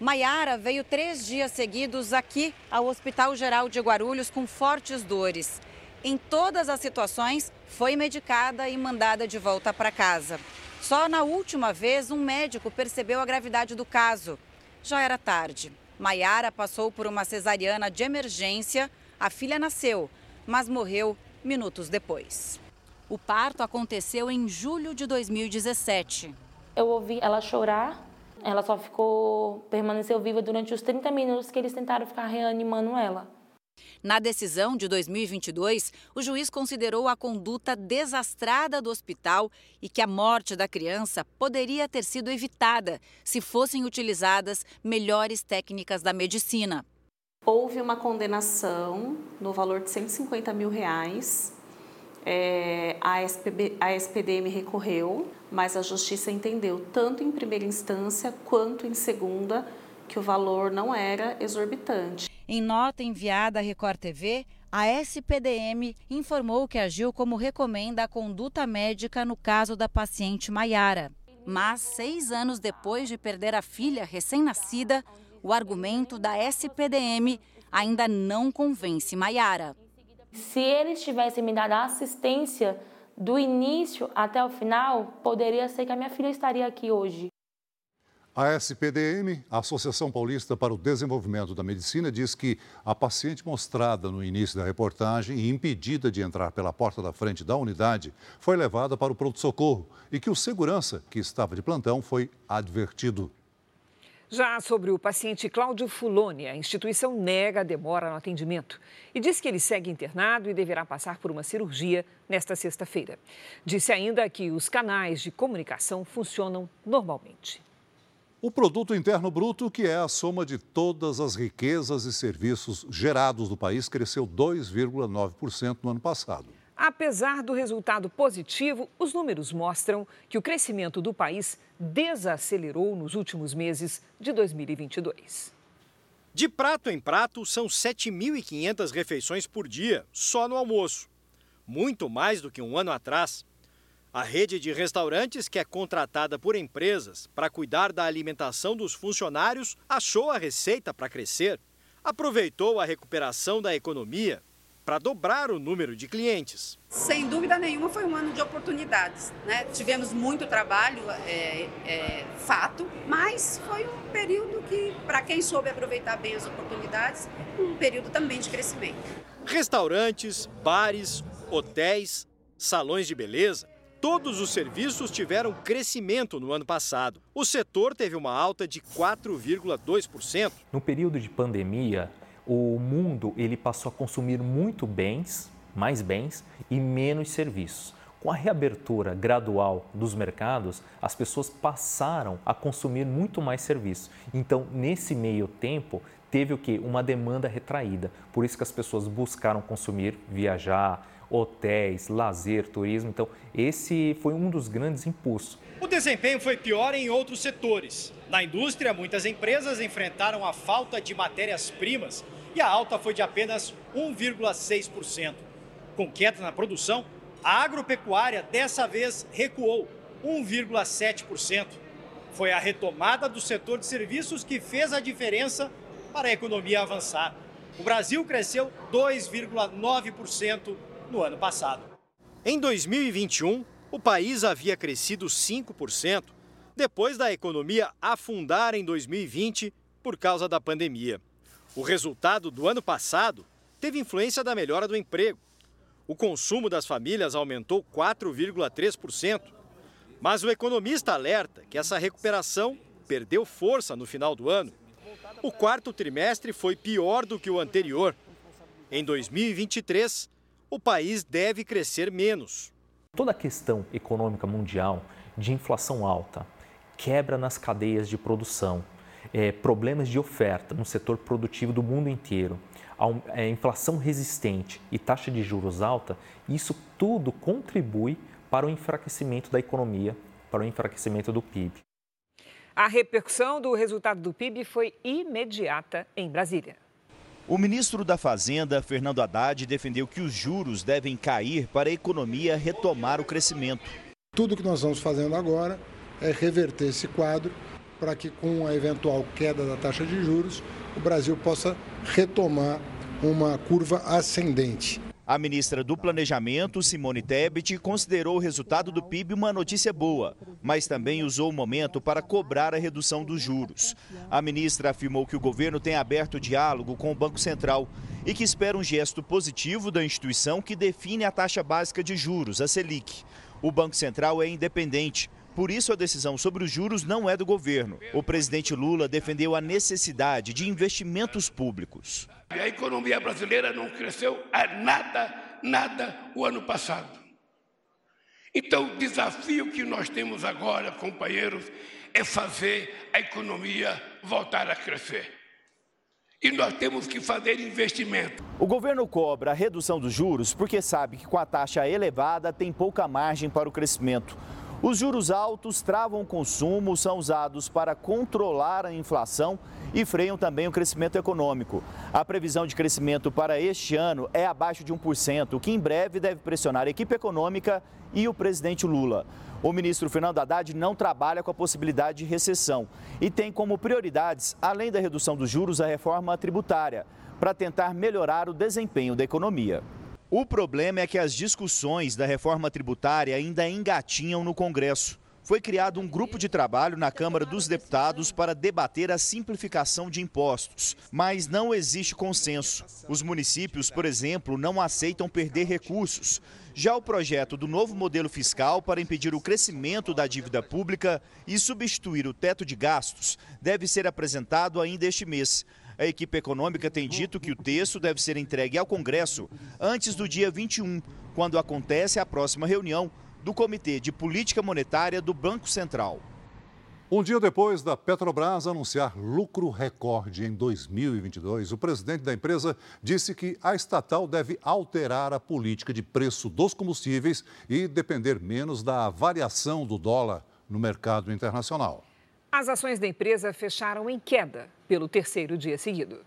Maiara veio três dias seguidos aqui ao Hospital Geral de Guarulhos com fortes dores. Em todas as situações, foi medicada e mandada de volta para casa. Só na última vez, um médico percebeu a gravidade do caso. Já era tarde. Maiara passou por uma cesariana de emergência. A filha nasceu, mas morreu minutos depois. O parto aconteceu em julho de 2017. Eu ouvi ela chorar. Ela só ficou, permaneceu viva durante os 30 minutos que eles tentaram ficar reanimando ela. Na decisão de 2022, o juiz considerou a conduta desastrada do hospital e que a morte da criança poderia ter sido evitada se fossem utilizadas melhores técnicas da medicina. Houve uma condenação no valor de 150 mil reais é, a, SPB, a SPDM recorreu, mas a Justiça entendeu, tanto em primeira instância quanto em segunda, que o valor não era exorbitante. Em nota enviada à Record TV, a SPDM informou que agiu como recomenda a conduta médica no caso da paciente Maiara. Mas, seis anos depois de perder a filha recém-nascida, o argumento da SPDM ainda não convence Maiara. Se eles tivessem me dado a assistência do início até o final, poderia ser que a minha filha estaria aqui hoje. A SPDM, a Associação Paulista para o Desenvolvimento da Medicina, diz que a paciente mostrada no início da reportagem e impedida de entrar pela porta da frente da unidade foi levada para o pronto-socorro e que o segurança, que estava de plantão, foi advertido. Já sobre o paciente Cláudio Fuloni, a instituição nega a demora no atendimento e diz que ele segue internado e deverá passar por uma cirurgia nesta sexta-feira. Disse ainda que os canais de comunicação funcionam normalmente. O produto interno bruto, que é a soma de todas as riquezas e serviços gerados no país, cresceu 2,9% no ano passado. Apesar do resultado positivo, os números mostram que o crescimento do país desacelerou nos últimos meses de 2022. De prato em prato, são 7.500 refeições por dia, só no almoço. Muito mais do que um ano atrás. A rede de restaurantes, que é contratada por empresas para cuidar da alimentação dos funcionários, achou a receita para crescer. Aproveitou a recuperação da economia para dobrar o número de clientes. Sem dúvida nenhuma, foi um ano de oportunidades. Né? Tivemos muito trabalho, é, é, fato, mas foi um período que, para quem soube aproveitar bem as oportunidades, um período também de crescimento. Restaurantes, bares, hotéis, salões de beleza. Todos os serviços tiveram crescimento no ano passado. O setor teve uma alta de 4,2%. No período de pandemia, o mundo ele passou a consumir muito bens, mais bens e menos serviços. Com a reabertura gradual dos mercados, as pessoas passaram a consumir muito mais serviços. Então, nesse meio tempo, teve o que? Uma demanda retraída. Por isso que as pessoas buscaram consumir, viajar, hotéis, lazer, turismo. Então, esse foi um dos grandes impulsos. O desempenho foi pior em outros setores. Na indústria, muitas empresas enfrentaram a falta de matérias-primas e a alta foi de apenas 1,6%. Com queda na produção, a agropecuária dessa vez recuou 1,7%. Foi a retomada do setor de serviços que fez a diferença para a economia avançar. O Brasil cresceu 2,9% no ano passado. Em 2021, O país havia crescido 5% depois da economia afundar em 2020 por causa da pandemia. O resultado do ano passado teve influência da melhora do emprego. O consumo das famílias aumentou 4,3%. Mas o economista alerta que essa recuperação perdeu força no final do ano. O quarto trimestre foi pior do que o anterior. Em 2023, o país deve crescer menos. Toda a questão econômica mundial de inflação alta, quebra nas cadeias de produção, é, problemas de oferta no setor produtivo do mundo inteiro, a, é, inflação resistente e taxa de juros alta, isso tudo contribui para o enfraquecimento da economia, para o enfraquecimento do PIB. A repercussão do resultado do PIB foi imediata em Brasília. O ministro da Fazenda, Fernando Haddad, defendeu que os juros devem cair para a economia retomar o crescimento. Tudo que nós vamos fazendo agora é reverter esse quadro para que, com a eventual queda da taxa de juros, o Brasil possa retomar uma curva ascendente. A ministra do Planejamento, Simone Tebet, considerou o resultado do PIB uma notícia boa, mas também usou o momento para cobrar a redução dos juros. A ministra afirmou que o governo tem aberto diálogo com o Banco Central e que espera um gesto positivo da instituição que define a taxa básica de juros, a Selic. O Banco Central é independente, por isso, a decisão sobre os juros não é do governo. O presidente Lula defendeu a necessidade de investimentos públicos. A economia brasileira não cresceu a nada, nada o ano passado. Então, o desafio que nós temos agora, companheiros, é fazer a economia voltar a crescer. E nós temos que fazer investimento. O governo cobra a redução dos juros porque sabe que com a taxa elevada tem pouca margem para o crescimento. Os juros altos travam o consumo, são usados para controlar a inflação e freiam também o crescimento econômico. A previsão de crescimento para este ano é abaixo de 1%, o que em breve deve pressionar a equipe econômica e o presidente Lula. O ministro Fernando Haddad não trabalha com a possibilidade de recessão e tem como prioridades, além da redução dos juros, a reforma tributária, para tentar melhorar o desempenho da economia. O problema é que as discussões da reforma tributária ainda engatinham no Congresso. Foi criado um grupo de trabalho na Câmara dos Deputados para debater a simplificação de impostos, mas não existe consenso. Os municípios, por exemplo, não aceitam perder recursos. Já o projeto do novo modelo fiscal para impedir o crescimento da dívida pública e substituir o teto de gastos deve ser apresentado ainda este mês. A equipe econômica tem dito que o texto deve ser entregue ao Congresso antes do dia 21, quando acontece a próxima reunião do Comitê de Política Monetária do Banco Central. Um dia depois da Petrobras anunciar lucro recorde em 2022, o presidente da empresa disse que a estatal deve alterar a política de preço dos combustíveis e depender menos da variação do dólar no mercado internacional. As ações da empresa fecharam em queda pelo terceiro dia seguido.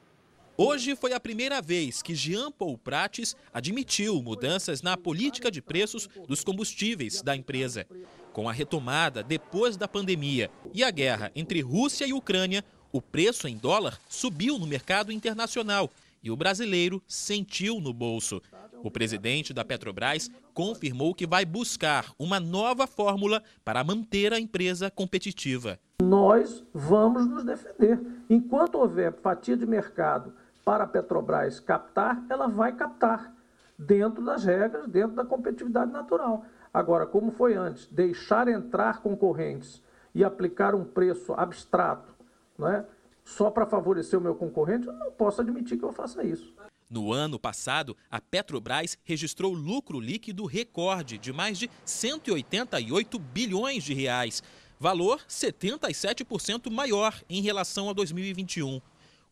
Hoje foi a primeira vez que Jean Paul Prates admitiu mudanças na política de preços dos combustíveis da empresa. Com a retomada depois da pandemia e a guerra entre Rússia e Ucrânia, o preço em dólar subiu no mercado internacional e o brasileiro sentiu no bolso. O presidente da Petrobras confirmou que vai buscar uma nova fórmula para manter a empresa competitiva nós vamos nos defender. Enquanto houver fatia de mercado para a Petrobras captar, ela vai captar dentro das regras, dentro da competitividade natural. Agora, como foi antes, deixar entrar concorrentes e aplicar um preço abstrato, não é? Só para favorecer o meu concorrente, eu não posso admitir que eu faça isso. No ano passado, a Petrobras registrou lucro líquido recorde de mais de 188 bilhões de reais valor 77% maior em relação a 2021.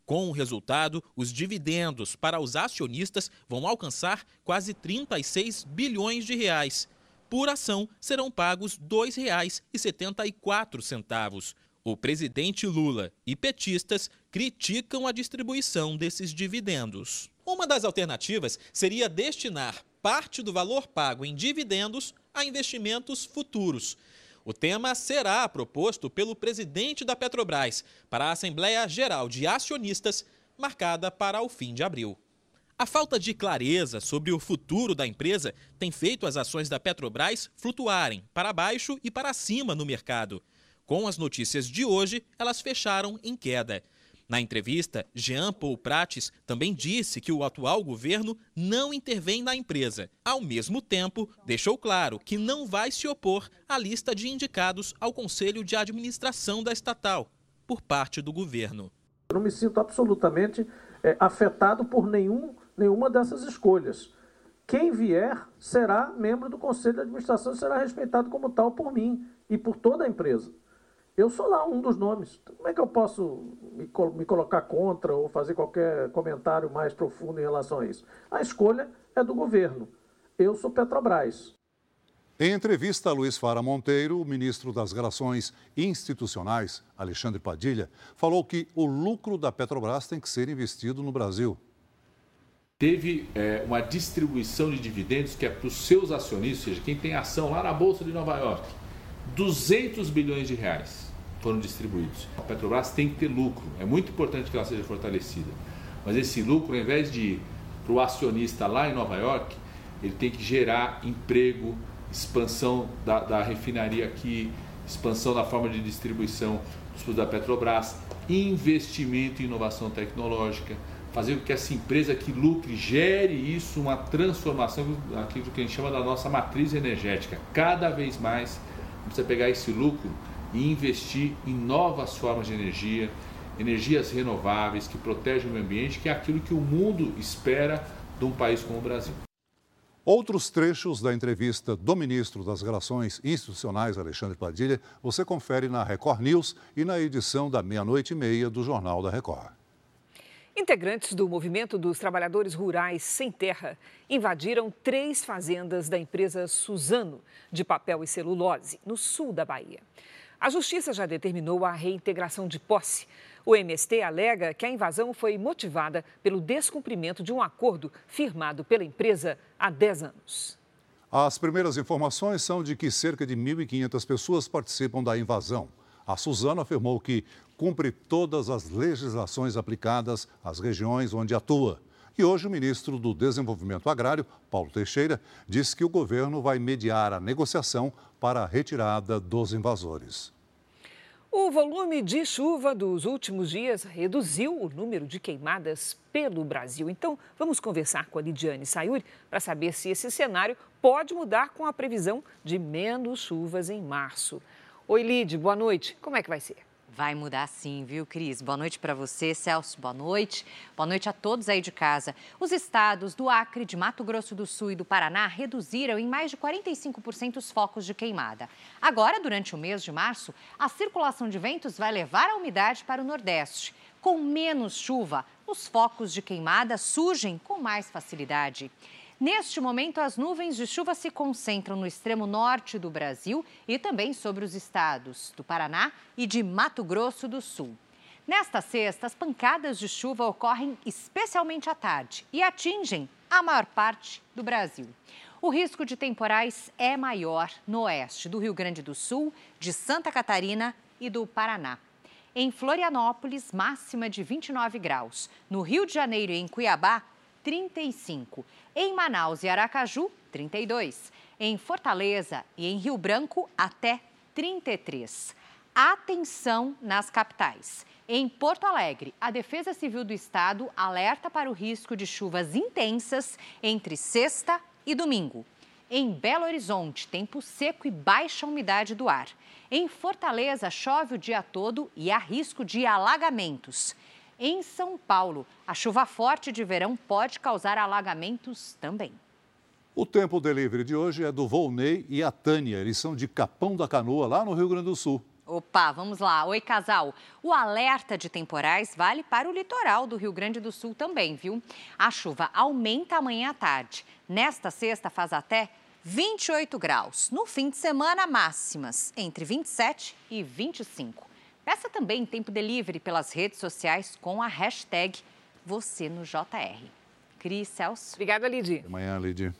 Com o resultado, os dividendos para os acionistas vão alcançar quase 36 bilhões de reais. Por ação, serão pagos R$ 2,74. O presidente Lula e petistas criticam a distribuição desses dividendos. Uma das alternativas seria destinar parte do valor pago em dividendos a investimentos futuros. O tema será proposto pelo presidente da Petrobras para a Assembleia Geral de Acionistas, marcada para o fim de abril. A falta de clareza sobre o futuro da empresa tem feito as ações da Petrobras flutuarem para baixo e para cima no mercado. Com as notícias de hoje, elas fecharam em queda. Na entrevista, Jean Paul Prates também disse que o atual governo não intervém na empresa. Ao mesmo tempo, deixou claro que não vai se opor à lista de indicados ao Conselho de Administração da estatal, por parte do governo. Eu não me sinto absolutamente é, afetado por nenhum nenhuma dessas escolhas. Quem vier será membro do conselho de administração e será respeitado como tal por mim e por toda a empresa. Eu sou lá um dos nomes. Como é que eu posso me, me colocar contra ou fazer qualquer comentário mais profundo em relação a isso? A escolha é do governo. Eu sou Petrobras. Em entrevista a Luiz Fara Monteiro, o ministro das Relações Institucionais, Alexandre Padilha, falou que o lucro da Petrobras tem que ser investido no Brasil teve é, uma distribuição de dividendos que é para os seus acionistas, ou seja, quem tem ação lá na Bolsa de Nova York. 200 bilhões de reais foram distribuídos. A Petrobras tem que ter lucro, é muito importante que ela seja fortalecida. Mas esse lucro, ao invés de ir para o acionista lá em Nova York, ele tem que gerar emprego, expansão da, da refinaria aqui, expansão da forma de distribuição dos produtos da Petrobras, investimento em inovação tecnológica, fazer com que essa empresa que lucre gere isso, uma transformação, aquilo que a gente chama da nossa matriz energética. Cada vez mais precisa pegar esse lucro e investir em novas formas de energia, energias renováveis que protegem o meio ambiente, que é aquilo que o mundo espera de um país como o Brasil. Outros trechos da entrevista do ministro das Relações Institucionais, Alexandre Padilha, você confere na Record News e na edição da meia-noite e meia do Jornal da Record. Integrantes do Movimento dos Trabalhadores Rurais Sem Terra invadiram três fazendas da empresa Suzano, de papel e celulose, no sul da Bahia. A justiça já determinou a reintegração de posse. O MST alega que a invasão foi motivada pelo descumprimento de um acordo firmado pela empresa há 10 anos. As primeiras informações são de que cerca de 1.500 pessoas participam da invasão. A Suzano afirmou que cumpre todas as legislações aplicadas às regiões onde atua. E hoje o ministro do Desenvolvimento Agrário, Paulo Teixeira, disse que o governo vai mediar a negociação para a retirada dos invasores. O volume de chuva dos últimos dias reduziu o número de queimadas pelo Brasil. Então, vamos conversar com a Lidiane Sayuri para saber se esse cenário pode mudar com a previsão de menos chuvas em março. Oi, Lid, boa noite. Como é que vai ser? Vai mudar sim, viu, Cris? Boa noite para você, Celso. Boa noite. Boa noite a todos aí de casa. Os estados do Acre, de Mato Grosso do Sul e do Paraná reduziram em mais de 45% os focos de queimada. Agora, durante o mês de março, a circulação de ventos vai levar a umidade para o Nordeste. Com menos chuva, os focos de queimada surgem com mais facilidade. Neste momento, as nuvens de chuva se concentram no extremo norte do Brasil e também sobre os estados do Paraná e de Mato Grosso do Sul. Nesta sexta, as pancadas de chuva ocorrem especialmente à tarde e atingem a maior parte do Brasil. O risco de temporais é maior no oeste do Rio Grande do Sul, de Santa Catarina e do Paraná. Em Florianópolis, máxima de 29 graus. No Rio de Janeiro e em Cuiabá, 35. Em Manaus e Aracaju, 32. Em Fortaleza e em Rio Branco, até 33. Atenção nas capitais. Em Porto Alegre, a Defesa Civil do Estado alerta para o risco de chuvas intensas entre sexta e domingo. Em Belo Horizonte, tempo seco e baixa umidade do ar. Em Fortaleza, chove o dia todo e há risco de alagamentos. Em São Paulo, a chuva forte de verão pode causar alagamentos também. O tempo delivery de hoje é do Volney e a Tânia. Eles são de Capão da Canoa, lá no Rio Grande do Sul. Opa, vamos lá. Oi, casal. O alerta de temporais vale para o litoral do Rio Grande do Sul também, viu? A chuva aumenta amanhã à tarde. Nesta sexta faz até 28 graus. No fim de semana, máximas entre 27 e 25. Peça também tempo delivery pelas redes sociais com a hashtag você no JR. Cris Celso. Obrigada, Lidy. Até amanhã, Lidy.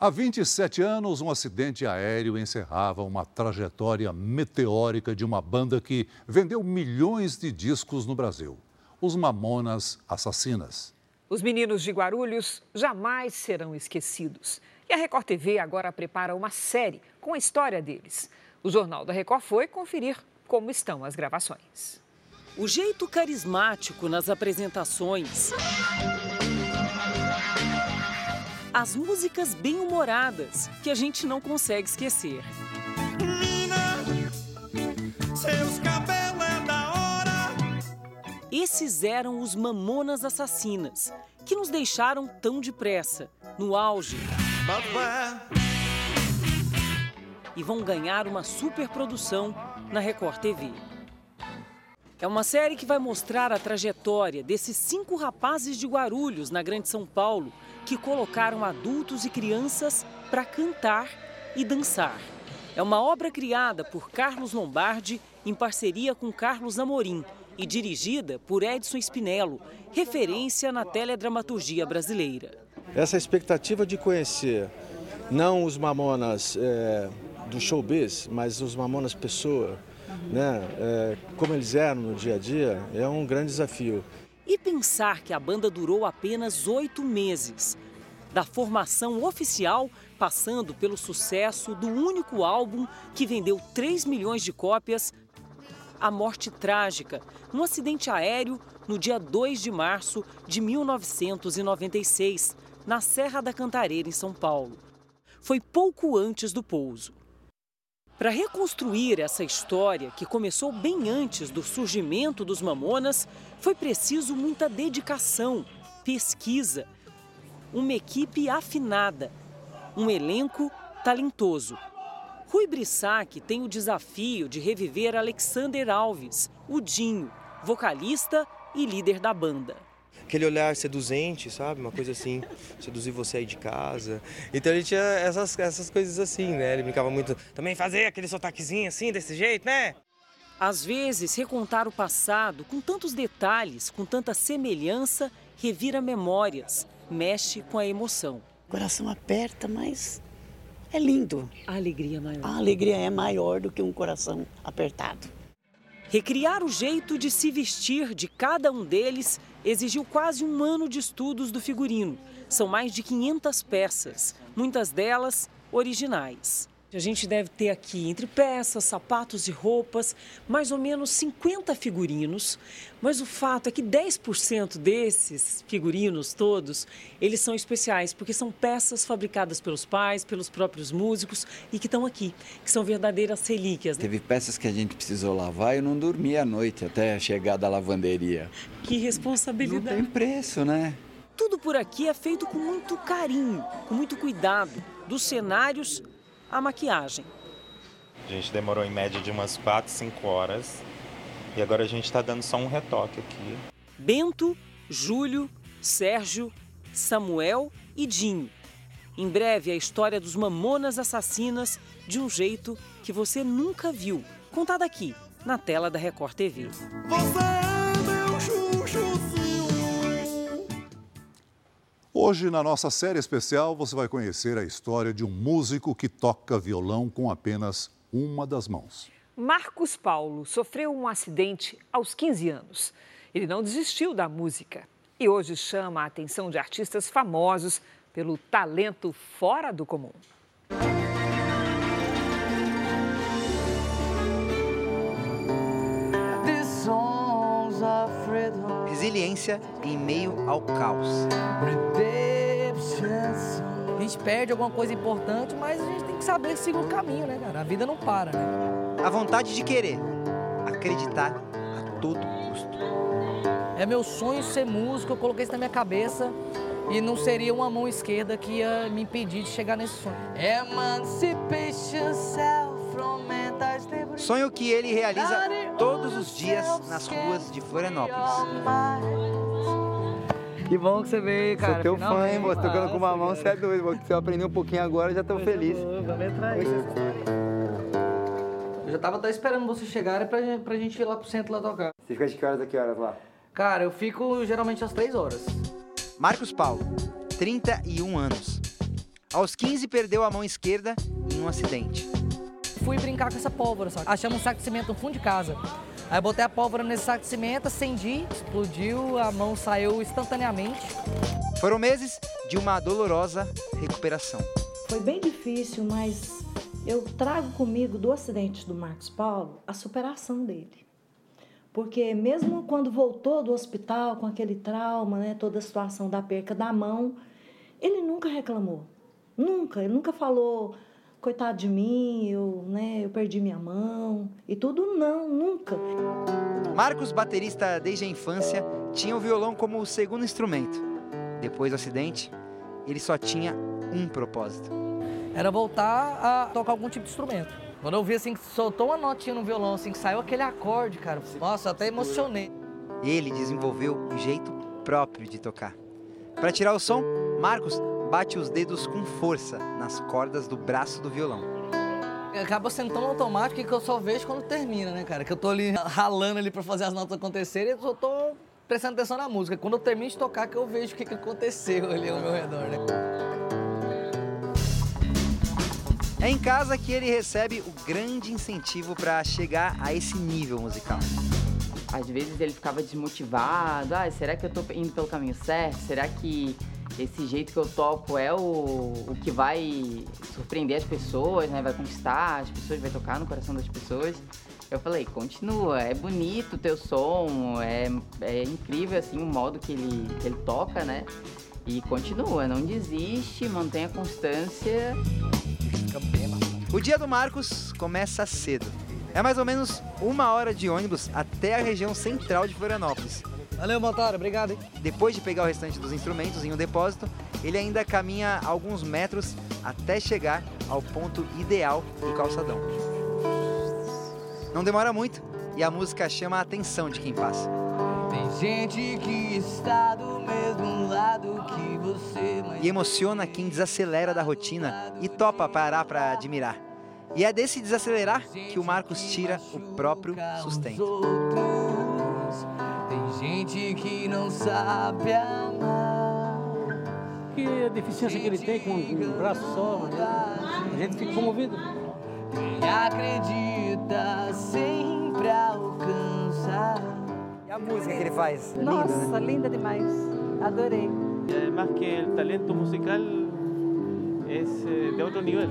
Há 27 anos, um acidente aéreo encerrava uma trajetória meteórica de uma banda que vendeu milhões de discos no Brasil. Os Mamonas Assassinas. Os meninos de Guarulhos jamais serão esquecidos. E a Record TV agora prepara uma série com a história deles. O Jornal da Record foi conferir como estão as gravações. O jeito carismático nas apresentações. As músicas bem-humoradas que a gente não consegue esquecer. Seus cabelos é da hora. Esses eram os Mamonas Assassinas, que nos deixaram tão depressa, no auge. E vão ganhar uma superprodução na Record TV. É uma série que vai mostrar a trajetória desses cinco rapazes de Guarulhos, na Grande São Paulo, que colocaram adultos e crianças para cantar e dançar. É uma obra criada por Carlos Lombardi em parceria com Carlos Amorim e dirigida por Edson Spinello, referência na teledramaturgia brasileira. Essa expectativa de conhecer não os mamonas é, do showbiz, mas os mamonas pessoa, né, é, como eles eram no dia a dia, é um grande desafio. E pensar que a banda durou apenas oito meses. Da formação oficial, passando pelo sucesso do único álbum que vendeu 3 milhões de cópias, a morte trágica num acidente aéreo no dia 2 de março de 1996, na Serra da Cantareira, em São Paulo. Foi pouco antes do pouso. Para reconstruir essa história, que começou bem antes do surgimento dos Mamonas, foi preciso muita dedicação, pesquisa, uma equipe afinada, um elenco talentoso. Rui Brissac tem o desafio de reviver Alexander Alves, o Dinho, vocalista e líder da banda aquele olhar seduzente, sabe? Uma coisa assim, seduzir você aí de casa. Então ele tinha essas, essas coisas assim, né? Ele brincava muito, também fazer aquele sotaquezinho assim, desse jeito, né? Às vezes, recontar o passado com tantos detalhes, com tanta semelhança, revira memórias, mexe com a emoção. O coração aperta, mas é lindo. A alegria é maior. A alegria é maior do que um coração apertado. Recriar o jeito de se vestir de cada um deles exigiu quase um ano de estudos do figurino. São mais de 500 peças, muitas delas originais. A gente deve ter aqui, entre peças, sapatos e roupas, mais ou menos 50 figurinos. Mas o fato é que 10% desses figurinos todos, eles são especiais, porque são peças fabricadas pelos pais, pelos próprios músicos e que estão aqui, que são verdadeiras relíquias. Teve peças que a gente precisou lavar e eu não dormi à noite até chegar da lavanderia. Que responsabilidade. Não tem preço, né? Tudo por aqui é feito com muito carinho, com muito cuidado, dos cenários a maquiagem. A gente demorou em média de umas 4, 5 horas e agora a gente está dando só um retoque aqui. Bento, Júlio, Sérgio, Samuel e Dinho. Em breve, a história dos mamonas assassinas de um jeito que você nunca viu. Contada aqui, na tela da Record TV. Você Hoje, na nossa série especial, você vai conhecer a história de um músico que toca violão com apenas uma das mãos. Marcos Paulo sofreu um acidente aos 15 anos. Ele não desistiu da música e hoje chama a atenção de artistas famosos pelo talento fora do comum. Resiliência em meio ao caos. A gente perde alguma coisa importante, mas a gente tem que saber seguir o caminho, né, cara? A vida não para, né? A vontade de querer, acreditar a todo custo. É meu sonho ser músico, eu coloquei isso na minha cabeça e não seria uma mão esquerda que ia me impedir de chegar nesse sonho. Emancipation self from Sonho que ele realiza todos os dias nas ruas de Florianópolis. Que bom que você veio, cara. Sou teu fã, hein, moço? Tocando com uma mão, você é doido. Se eu aprender um pouquinho agora, já tô feliz. Vamos entrar aí. Eu já tava até esperando você chegar pra, pra gente ir lá pro centro lá tocar. Você fica de que horas a que horas lá? Cara, eu fico geralmente às 3 horas. Marcos Paulo, 31 anos. Aos 15 perdeu a mão esquerda em um acidente. Fui brincar com essa pólvora, sabe? Achamos um saco de cimento no fundo de casa. Aí eu botei a pólvora nesse saco de cimento, acendi, explodiu, a mão saiu instantaneamente. Foram meses de uma dolorosa recuperação. Foi bem difícil, mas eu trago comigo do acidente do Marcos Paulo a superação dele. Porque mesmo quando voltou do hospital com aquele trauma, né, toda a situação da perca da mão, ele nunca reclamou. Nunca, ele nunca falou, coitado de mim, eu, né, eu perdi minha mão e tudo não, nunca. Marcos, baterista desde a infância, tinha o violão como o segundo instrumento. Depois do acidente, ele só tinha um propósito. Era voltar a tocar algum tipo de instrumento. Quando eu vi assim que soltou uma notinha no violão, assim que saiu aquele acorde, cara, nossa, eu até emocionei. Ele desenvolveu um jeito próprio de tocar. Para tirar o som, Marcos bate os dedos com força nas cordas do braço do violão. Acaba sendo tão automático que eu só vejo quando termina, né, cara? Que eu tô ali ralando ali para fazer as notas acontecerem e eu só tô prestando atenção na música. Quando eu termino de tocar que eu vejo o que, que aconteceu ali ao meu redor, né? É em casa que ele recebe o grande incentivo para chegar a esse nível musical. Às vezes ele ficava desmotivado. Ah, será que eu tô indo pelo caminho certo? Será que esse jeito que eu toco é o, o que vai surpreender as pessoas, né? Vai conquistar as pessoas, vai tocar no coração das pessoas. Eu falei, continua, é bonito o teu som, é, é incrível assim o modo que ele, que ele toca, né? E continua, não desiste, mantenha a constância. O dia do Marcos começa cedo. É mais ou menos uma hora de ônibus até a região central de Florianópolis. Valeu, motora, obrigado. Hein? Depois de pegar o restante dos instrumentos em um depósito, ele ainda caminha alguns metros até chegar ao ponto ideal do calçadão. Não demora muito e a música chama a atenção de quem passa. Tem gente que está do mesmo lado que você, mas E emociona quem desacelera da rotina e topa parar para admirar. E é desse desacelerar que o Marcos tira o próprio sustento. Tem gente que não sabe amar. Que a deficiência que ele tem com um braço só, né? a gente fica comovido. Quem acredita sempre alcança. E a música que ele faz? É Nossa, linda, né? linda demais. Adorei. Y además que el talento musical eh, de otro nivel.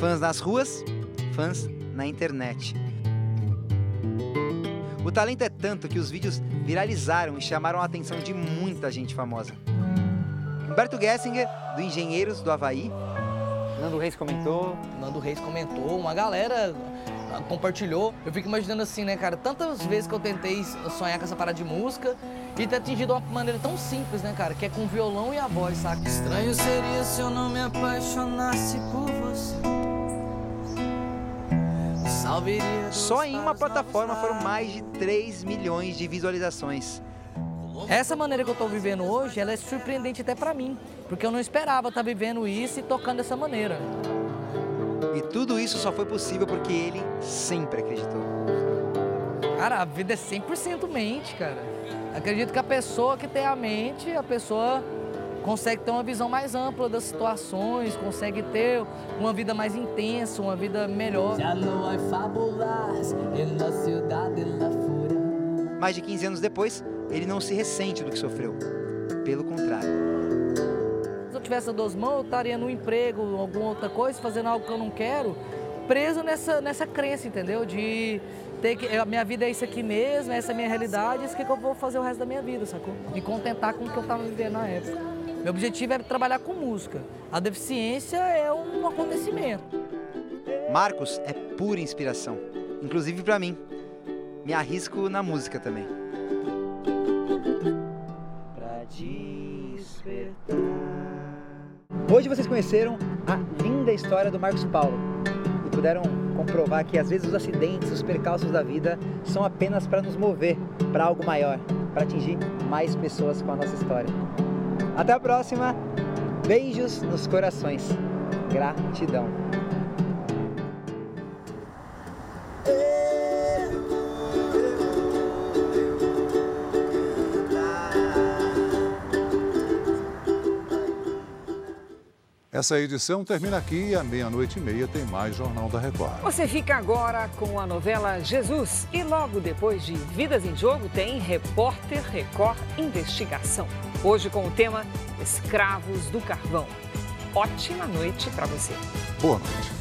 Fãs nas ruas, fãs na internet. O talento é tanto que os vídeos viralizaram e chamaram a atenção de muita gente famosa. Humberto Gessinger, do Engenheiros do Havaí. Nando Reis comentou. Nando Reis comentou, uma galera ah, compartilhou. Eu fico imaginando assim, né, cara, tantas vezes que eu tentei sonhar com essa parada de música e ter atingido uma maneira tão simples, né, cara, que é com o violão e a voz, saca? Estranho seria se eu não me apaixonasse por você. Só em uma plataforma foram mais de 3 milhões de visualizações. Essa maneira que eu tô vivendo hoje, ela é surpreendente até pra mim, porque eu não esperava estar vivendo isso e tocando dessa maneira. E tudo isso só foi possível porque ele sempre acreditou. Cara, a vida é 100% mente, cara. Acredito que a pessoa que tem a mente, a pessoa consegue ter uma visão mais ampla das situações, consegue ter uma vida mais intensa, uma vida melhor. Mais de 15 anos depois, ele não se ressente do que sofreu. Pelo contrário. Se eu tivesse duas mãos, eu estaria no emprego, alguma outra coisa, fazendo algo que eu não quero, preso nessa, nessa crença, entendeu? De ter que. A minha vida é isso aqui mesmo, essa é a minha realidade, isso que, que eu vou fazer o resto da minha vida, sacou? Me contentar com o que eu estava vivendo na época. Meu objetivo era trabalhar com música. A deficiência é um acontecimento. Marcos é pura inspiração, inclusive para mim. Me arrisco na música também. Pra despertar. Hoje vocês conheceram a linda história do Marcos Paulo e puderam comprovar que às vezes os acidentes, os percalços da vida são apenas para nos mover para algo maior, para atingir mais pessoas com a nossa história. Até a próxima. Beijos nos corações. Gratidão. Essa edição termina aqui e à meia-noite e meia tem mais Jornal da Record. Você fica agora com a novela Jesus e logo depois de Vidas em Jogo tem Repórter Record Investigação. Hoje com o tema Escravos do Carvão. Ótima noite para você. Boa noite.